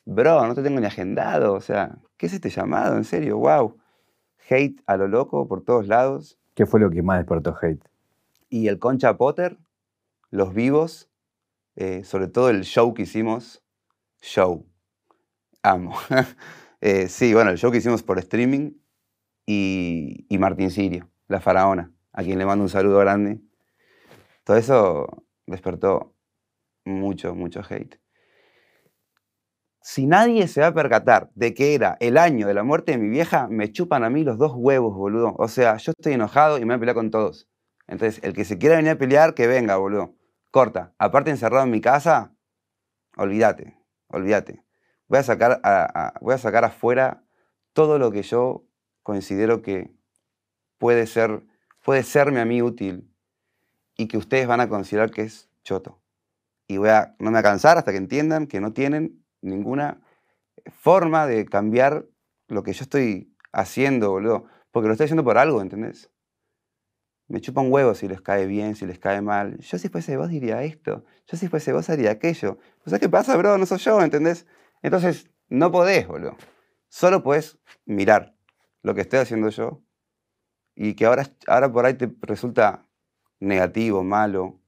Bro, no te tengo ni agendado, o sea, ¿qué es este llamado? En serio, wow. Hate a lo loco por todos lados. ¿Qué fue lo que más despertó hate? Y el Concha Potter, los vivos, eh, sobre todo el show que hicimos, show, amo. [laughs] Eh, sí, bueno, el show que hicimos por streaming y, y Martín Sirio, la faraona, a quien le mando un saludo grande. Todo eso despertó mucho, mucho hate. Si nadie se va a percatar de que era el año de la muerte de mi vieja, me chupan a mí los dos huevos, boludo. O sea, yo estoy enojado y me voy a pelear con todos. Entonces, el que se quiera venir a pelear, que venga, boludo. Corta. Aparte, encerrado en mi casa, olvídate, olvídate. Voy a sacar, voy a sacar afuera todo lo que yo considero que puede ser, puede serme a mí útil y que ustedes van a considerar que es choto. Y voy a, no me a cansar hasta que entiendan que no tienen ninguna forma de cambiar lo que yo estoy haciendo, boludo. Porque lo estoy haciendo por algo, ¿entendés? Me chupan huevos si les cae bien, si les cae mal. Yo si fuese vos diría esto. Yo si fuese vos haría aquello. Sea, ¿qué pasa, bro? No soy yo, ¿entendés? Entonces, no podés, boludo. Solo podés mirar lo que estoy haciendo yo y que ahora, ahora por ahí te resulta negativo, malo,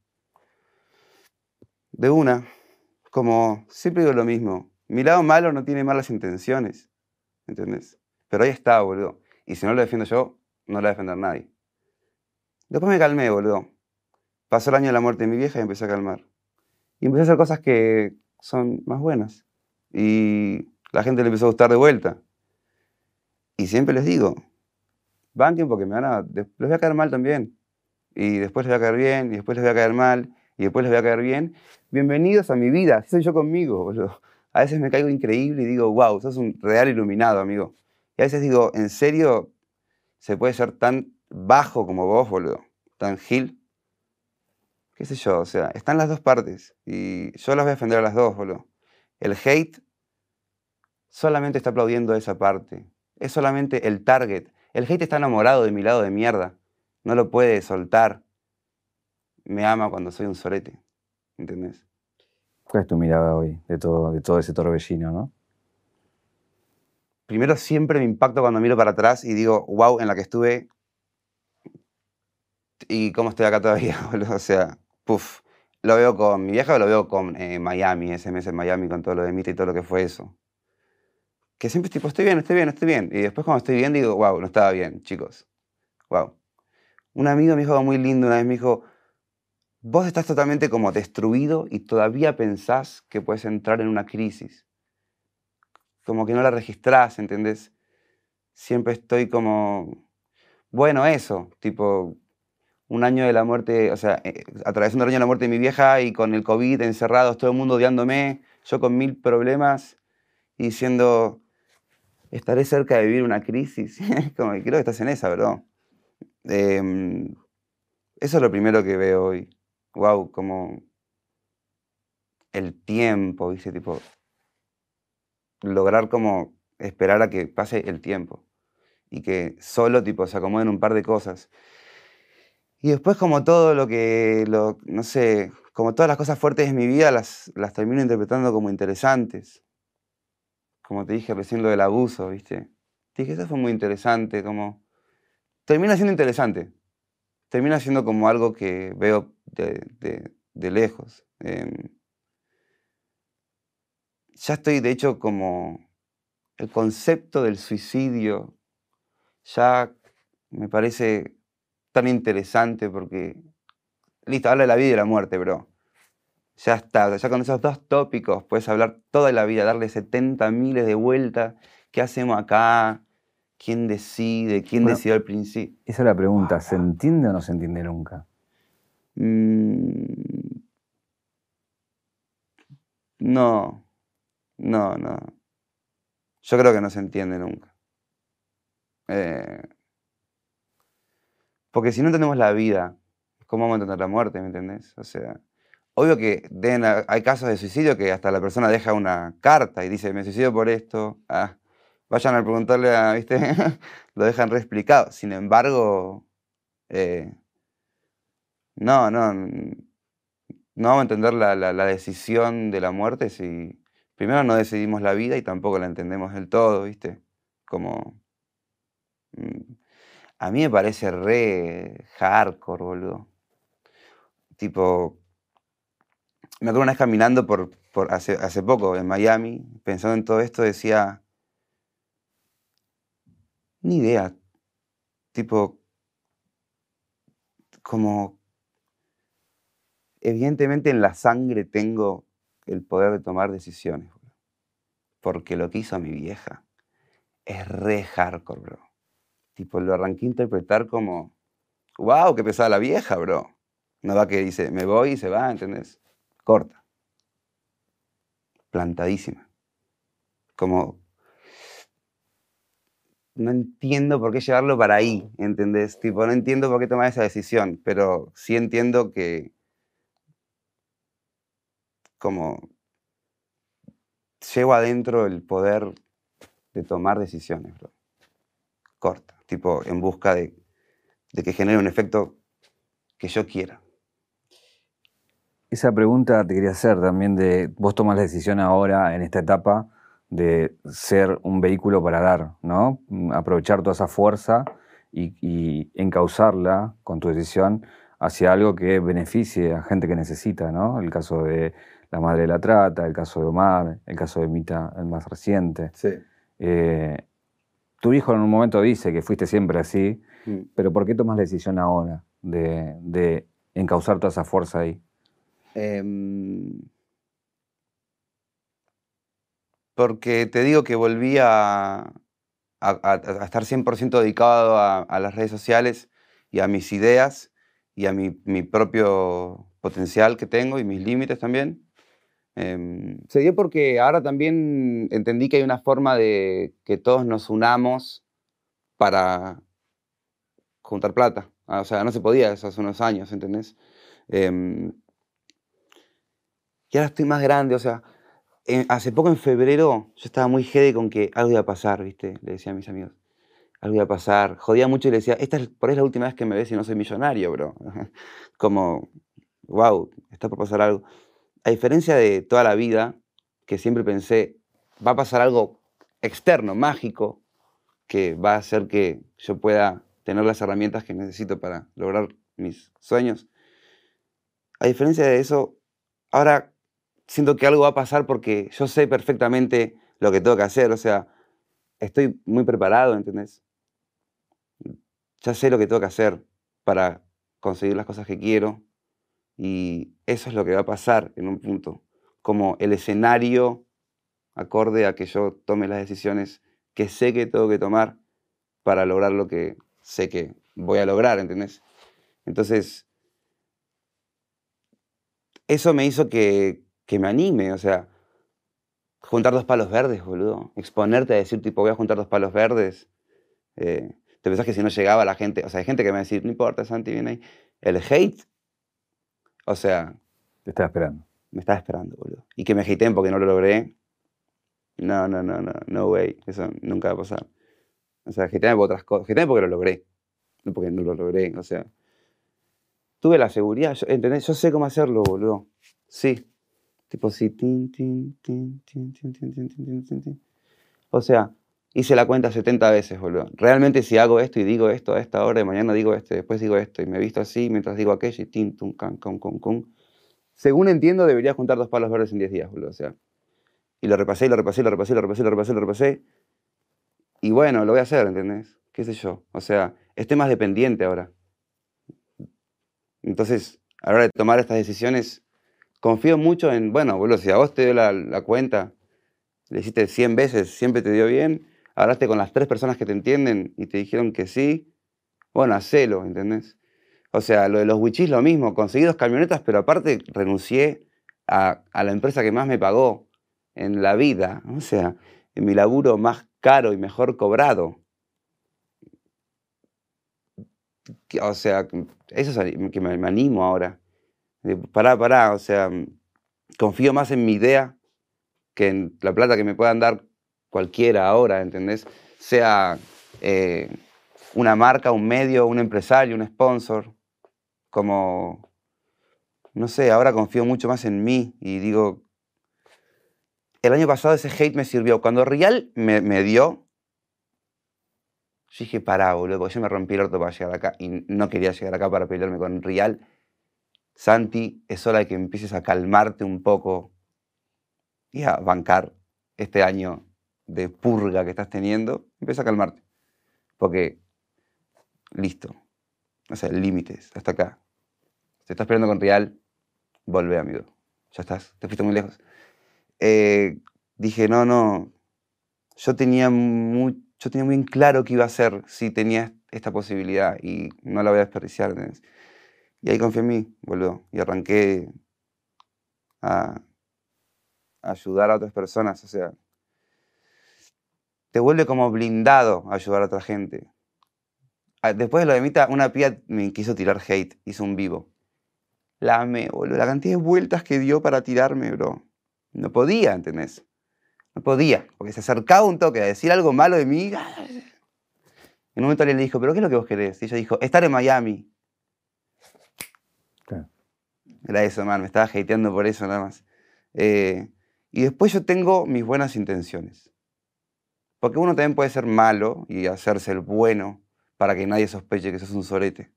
de una, como siempre digo lo mismo, mi lado malo no tiene malas intenciones, ¿entendés? Pero ahí está, boludo. Y si no lo defiendo yo, no lo va a defender nadie. Después me calmé, boludo. Pasó el año de la muerte de mi vieja y empecé a calmar. Y empecé a hacer cosas que son más buenas. Y la gente le empezó a gustar de vuelta. Y siempre les digo, banquen porque me van a, les voy a caer mal también. Y después les voy a caer bien, y después les voy a caer mal, y después les voy a caer bien. Bienvenidos a mi vida, así soy yo conmigo, boludo. A veces me caigo increíble y digo, wow, sos un real iluminado, amigo. Y a veces digo, ¿en serio se puede ser tan bajo como vos, boludo? Tan gil. ¿Qué sé yo? O sea, están las dos partes. Y yo las voy a defender a las dos, boludo. El hate solamente está aplaudiendo esa parte. Es solamente el target. El hate está enamorado de mi lado de mierda. No lo puede soltar. Me ama cuando soy un sorete. ¿Entendés? ¿Cuál es tu mirada hoy de todo, de todo ese torbellino, no? Primero siempre me impacto cuando miro para atrás y digo, wow, en la que estuve y cómo estoy acá todavía, [laughs] boludo. O sea, puff. Lo veo con mi vieja o lo veo con eh, Miami, ese mes en Miami, con todo lo de Mita y todo lo que fue eso. Que siempre es tipo, estoy bien, estoy bien, estoy bien. Y después cuando estoy bien digo, wow, no estaba bien, chicos. Wow. Un amigo me dijo muy lindo una vez, me dijo, vos estás totalmente como destruido y todavía pensás que puedes entrar en una crisis. Como que no la registrás, ¿entendés? Siempre estoy como, bueno, eso, tipo, un año de la muerte, o sea, eh, atravesando el año de la muerte de mi vieja y con el COVID encerrados, todo el mundo odiándome, yo con mil problemas y diciendo, estaré cerca de vivir una crisis. [laughs] como creo que estás en esa, ¿verdad? Em, eso es lo primero que veo hoy wow, como el tiempo, ¿viste? Tipo, lograr como esperar a que pase el tiempo y que solo, tipo, se acomoden un par de cosas. Y después como todo lo que, no sé, como todas las cosas fuertes de mi vida las, las termino interpretando como interesantes. Como te dije recién lo del abuso, ¿viste? Te dije, eso fue muy interesante, como... Termina siendo interesante. Termina siendo como algo que veo de, lejos. Em, ya estoy, de hecho, como el concepto del suicidio ya me parece tan interesante porque, listo, habla de la vida y de la muerte, bro. Ya está, ya con esos dos tópicos puedes hablar toda la vida, darle 70 miles de vueltas. ¿Qué hacemos acá? ¿Quién decide? ¿Quién decidió al principio? Esa es la pregunta, ¿se entiende o no se entiende nunca? Mm, no, no, no. Yo creo que no se entiende nunca. Eh, porque si no entendemos la vida, ¿cómo vamos a entender la muerte? ¿Me entendés? O sea, obvio que hay casos de suicidio que hasta la persona deja una carta y dice, me suicido por esto. Ah, vayan a preguntarle a, ¿viste? [laughs] Lo dejan reexplicado. Sin embargo, eh, no, no. No vamos a entender la, decisión de la muerte si primero no decidimos la vida y tampoco la entendemos del todo, ¿viste? Como. Mm, a mí me parece re hardcore, boludo. Tipo. Me acuerdo una vez caminando por, hace poco en Miami, pensando en todo esto, decía. Ni idea. Tipo. Como evidentemente en la sangre tengo el poder de tomar decisiones, Porque lo que hizo mi vieja es re hardcore, bro. Tipo, lo arranqué a interpretar como, wow, qué pesada la vieja, bro. No va que dice, me voy y se va, ¿entendés? Corta. Plantadísima. Como, no entiendo por qué llevarlo para ahí, ¿entendés? Tipo, no entiendo por qué tomar esa decisión, pero sí entiendo que como llevo adentro el poder de tomar decisiones, bro. Corta, tipo en busca de, que genere un efecto que yo quiera. Esa pregunta te quería hacer también de, vos tomas la decisión ahora, en esta etapa, de ser un vehículo para dar, ¿no? Aprovechar toda esa fuerza y, y encauzarla con tu decisión hacia algo que beneficie a gente que necesita, ¿no? El caso de la madre de la trata, el caso de Omar, el caso de Mita, el más reciente. Sí. Eh, tu hijo en un momento dice que fuiste siempre así, Mm. pero ¿por qué tomas la decisión ahora de, de encauzar toda esa fuerza ahí? Em, porque te digo que volví a, a- a- estar 100% dedicado a, las redes sociales y a mis ideas y a mi, propio potencial que tengo y mis límites también. Em, se dio porque ahora también entendí que hay una forma de que todos nos unamos para juntar plata. Ah, O sea, no se podía eso hace unos años, ¿entendés? Em, y ahora estoy más grande, o sea, en- hace poco en febrero yo estaba muy jede con que algo iba a pasar, ¿viste? Le decía a mis amigos, algo iba a pasar. Jodía mucho y le decía, esta es, por ahí es la última vez que me ves y no soy millonario, bro. [laughs] Como, wow, está por pasar algo. A diferencia de toda la vida, que siempre pensé, va a pasar algo externo, mágico, que va a hacer que yo pueda tener las herramientas que necesito para lograr mis sueños. A diferencia de eso, ahora siento que algo va a pasar porque yo sé perfectamente lo que tengo que hacer, o sea, estoy muy preparado, ¿entendés? Ya sé lo que tengo que hacer para conseguir las cosas que quiero y eso es lo que va a pasar en un punto, como el escenario acorde a que yo tome las decisiones que sé que tengo que tomar para lograr lo que sé que voy a lograr, ¿entendés? Entonces, eso me hizo que, que me anime, o sea, juntar dos palos verdes, boludo. Exponerte a decir, tipo, voy a juntar dos palos verdes. Eh, te pensás que si no llegaba la gente, o sea, hay gente que me va a decir, no importa, Santi, viene ahí. El hate, o sea, Te estaba esperando. me estaba esperando, boludo. Y que me hateen porque no lo logré. No, no, no, no, no way. Eso nunca va a pasar. O sea, hateame por otras cosas. Hateame porque lo logré. No porque no lo logré. O sea, tuve la seguridad. Yo, ¿Entendés? Yo sé cómo hacerlo, boludo. Sí. Tipo así. Tin, tin, tin, tin, tin, tin, tin, tin, tin, tin. O sea, hice la cuenta 70 veces, boludo. Realmente si hago esto y digo esto a esta hora y mañana digo esto después digo esto y me visto así mientras digo aquello y tin, tum, can, con, con, con según entiendo, debería juntar dos palos verdes en 10 días, boludo. O sea, y lo repasé, y lo repasé, lo repasé, lo repasé, lo repasé, lo repasé. Y bueno, lo voy a hacer, ¿entendés? ¿Qué sé yo? O sea, estoy más dependiente ahora. Entonces, a la hora de tomar estas decisiones, confío mucho en, bueno, si a vos te dio la, cuenta, le hiciste 100 veces, siempre te dio bien, hablaste con las tres personas que te entienden y te dijeron que sí, bueno, hacelo, ¿entendés? O sea, lo de los wichis lo mismo, conseguí dos camionetas, pero aparte renuncié a, la empresa que más me pagó en la vida, o sea, en mi laburo más caro y mejor cobrado. O sea, eso es que me animo ahora. Pará, pará, o sea, confío más en mi idea que en la plata que me puedan dar cualquiera ahora, ¿entendés? Sea eh, una marca, un medio, un empresario, un sponsor, como, no sé, ahora confío mucho más en mí y digo, el año pasado ese hate me sirvió. Cuando Real me, me dio, yo dije, pará, boludo, porque yo me rompí el orto para llegar acá y no quería llegar acá para pelearme con Real. Santi, es hora de que empieces a calmarte un poco y a bancar este año de purga que estás teniendo. Empieza a calmarte. Porque, listo. O sea, límites, hasta acá. Si estás peleando con Real, volvé, amigo. Ya estás, te fuiste muy lejos. Eh, dije, no, no. Yo tenía, muy, claro qué iba a hacer si tenía esta posibilidad y no la voy a desperdiciar. Y ahí confié en mí, boludo. Y arranqué a, ayudar a otras personas. O sea, te vuelve como blindado a ayudar a otra gente. Ah, Después de lo de Mita, una pía me quiso tirar hate, hizo un vivo. La amé, boludo. La cantidad de vueltas que dio para tirarme, bro. No podía, ¿entendés? No podía, porque se acercaba un toque a decir algo malo de mí. En un momento alguien le dijo, ¿pero qué es lo que vos querés? Y ella dijo, estar en Miami. Era eso, man, me estaba hateando por eso nada más. Eh, y después yo tengo mis buenas intenciones. Porque uno también puede ser malo y hacerse el bueno, para que nadie sospeche que sos un sorete.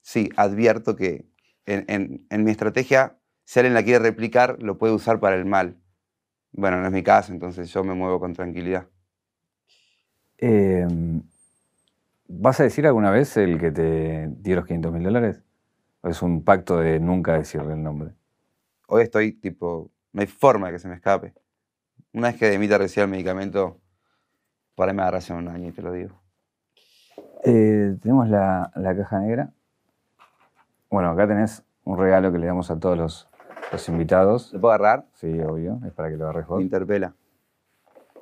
Sí, advierto que en, en mi estrategia, si alguien la quiere replicar, lo puede usar para el mal. Bueno, no es mi caso, entonces yo me muevo con tranquilidad. Em, ¿Vas a decir alguna vez el que te dio los 500 mil dólares? ¿O es un pacto de nunca decirle el nombre? Hoy estoy tipo, no hay forma de que se me escape. Una vez que Demita reciba el medicamento, por ahí me agarras en un año y te lo digo. Eh, tenemos la, la caja negra. Bueno, acá tenés un regalo que le damos a todos los, los invitados. ¿Se puedo agarrar? Sí, obvio, es para que lo agarres vos. Me interpela.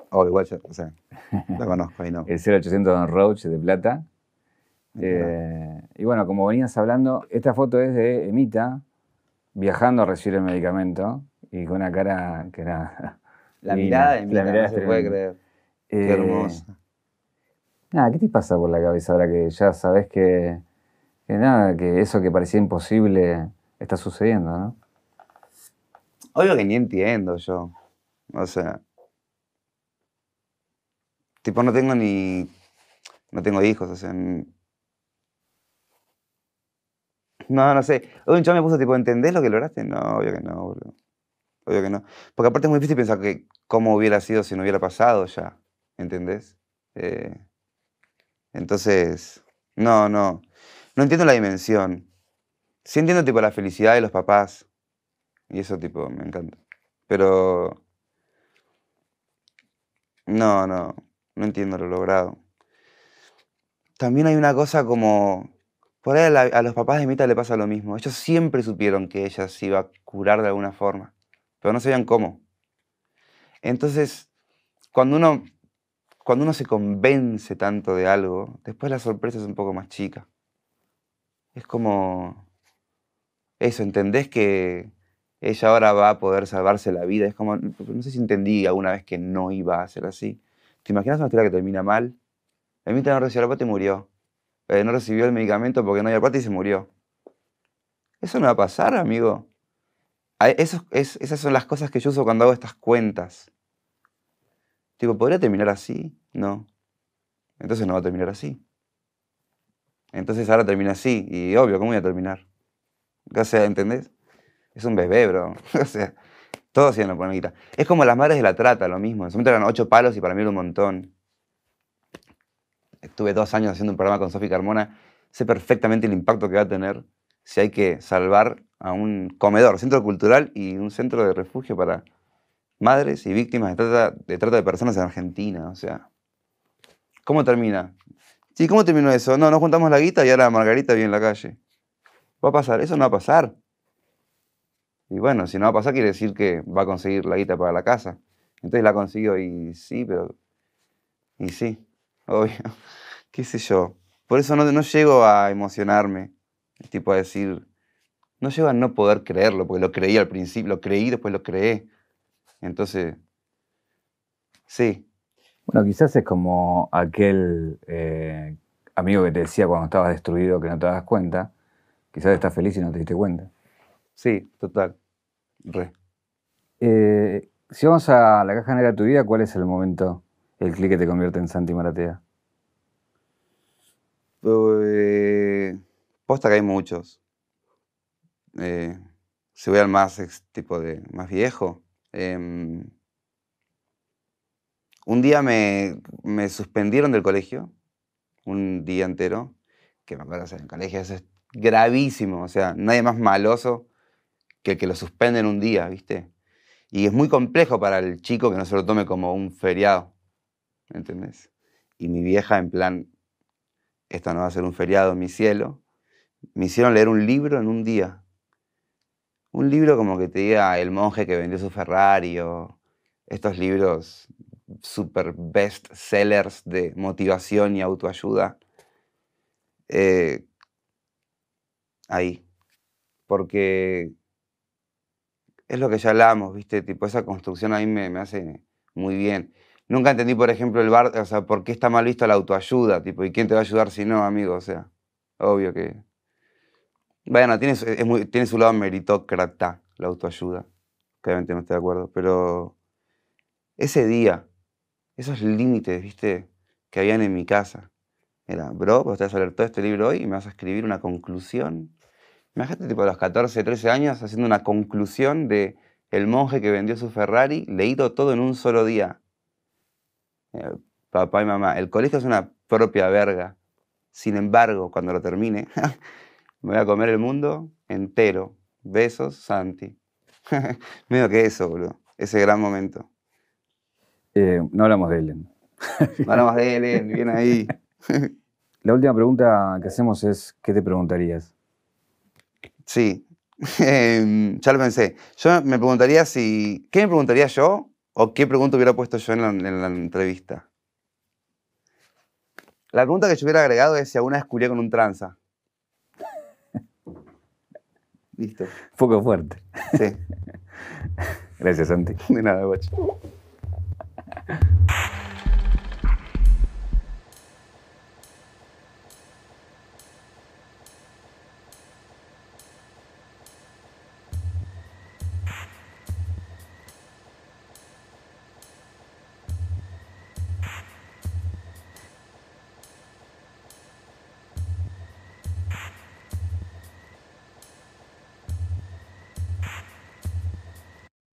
Oh, igual yo, o sea, [laughs] la conozco ahí no. El 0800 Don Roach de plata. Eh, y bueno, como venías hablando, esta foto es de Emita viajando a recibir el medicamento y con una cara que era. [laughs] La mirada de La Mira, mirada no se puede creer. Qué Eh, hermosa. Nada, ¿qué te pasa por la cabeza ahora que ya sabes que, que nada, que eso que parecía imposible está sucediendo, ¿no? Obvio que ni entiendo yo. O sea. Tipo, no tengo ni. No tengo hijos, o sea. No, no sé. Un chavo me puso tipo, ¿entendés lo que lograste? No, obvio que no, boludo. Obvio que no. Porque aparte es muy difícil pensar que cómo hubiera sido si no hubiera pasado ya. ¿Entendés? Eh, entonces. No, no. No entiendo la dimensión. Sí entiendo tipo la felicidad de los papás. Y eso, tipo, me encanta. Pero. No, no. No entiendo lo logrado. También hay una cosa como. Por ahí a, los papás de Mita le pasa lo mismo. Ellos siempre supieron que ella se iba a curar de alguna forma. Pero no sabían cómo. Entonces, cuando uno. Cuando uno se convence tanto de algo, después la sorpresa es un poco más chica. Es como. Eso, entendés que ella ahora va a poder salvarse la vida. Es como, no sé si entendí alguna vez que no iba a ser así. ¿Te imaginas una historia que termina mal? La mitad no recibió la y murió. Eh, no recibió el medicamento porque no había plata y se murió. Eso no va a pasar, amigo. Esas son las cosas que yo uso cuando hago estas cuentas. Tipo, ¿podría terminar así? No. Entonces no va a terminar así. Entonces ahora termina así. Y obvio, ¿cómo voy a terminar? O sea, ¿entendés? Es un bebé, bro. [laughs] o sea, todos hacían la guita. Es como las madres de la trata, lo mismo. En su momento eran ocho palos y para mí era un montón. Estuve dos años haciendo un programa con Sofi Carmona. Sé perfectamente el impacto que va a tener si hay que salvar a un comedor, centro cultural y un centro de refugio para madres y víctimas de trata de, trata de personas en Argentina. O sea, ¿cómo termina? Sí, ¿cómo terminó eso? No, nos juntamos la guita y ahora Margarita vive en la calle. ¿Va a pasar? Eso no va a pasar. Y bueno, si no va a pasar, quiere decir que va a conseguir la guita para la casa. Entonces la consiguió y sí, pero. Y sí, obvio. [laughs] ¿Qué sé yo? Por eso no, no llego a emocionarme. Tipo a decir. No llego a no poder creerlo, porque lo creí al principio, lo creí, después lo creé. Entonces. Sí, Bueno, quizás es como aquel eh, amigo que te decía cuando estabas destruido que no te das cuenta. Quizás estás feliz y no te diste cuenta. sí, total. Re. Eh, si vamos a la caja negra de tu vida, ¿cuál es el momento, el clic que te convierte en Santi Maratea? Eh, posta que hay muchos. Eh, si voy al más tipo de más viejo. em, un día me, me suspendieron del colegio, un día entero, que me acuerdo, o sea, en el colegio eso es gravísimo, o sea, nadie más maloso que el que lo suspenden un día, ¿viste? Y es muy complejo para el chico que no se lo tome como un feriado, ¿me entendés? Y mi vieja en plan, esto no va a ser un feriado, mi cielo, me hicieron leer un libro en un día. Un libro como que te diga El monje que vendió su Ferrari estos libros super best sellers de motivación y autoayuda. Eh, ahí. Porque es lo que ya hablamos, ¿viste? Tipo, esa construcción a mí me, me hace muy bien. Nunca entendí, por ejemplo, el bar, o sea, por qué está mal visto la autoayuda, tipo, ¿y quién te va a ayudar si no, amigo? O sea, obvio que. Bueno, tiene, tiene su lado meritócrata la autoayuda, obviamente no estoy de acuerdo, pero ese día, esos límites, ¿viste? Que habían en mi casa, Era, bro, vos te vas a leer todo este libro hoy y me vas a escribir una conclusión. Imagínate, tipo, a los 14, 13 años haciendo una conclusión de el monje que vendió su Ferrari, leído todo en un solo día. Eh, papá y mamá, el colegio es una propia verga. Sin embargo, cuando lo termine, [laughs] me voy a comer el mundo entero. Besos, Santi. [laughs] Medio que eso, boludo. Ese gran momento. Eh, no hablamos de Ellen. [laughs] No hablamos de Ellen, bien ahí. La última pregunta que hacemos es, ¿qué te preguntarías? Sí, Em, ya lo pensé. Yo me preguntaría si. ¿Qué me preguntaría yo? ¿O qué pregunta hubiera puesto yo en la, en la entrevista? La pregunta que yo hubiera agregado es si alguna vez con un tranza. [laughs] Listo. Poco fuerte. Sí. [laughs] Gracias, Santi. De nada, guacho.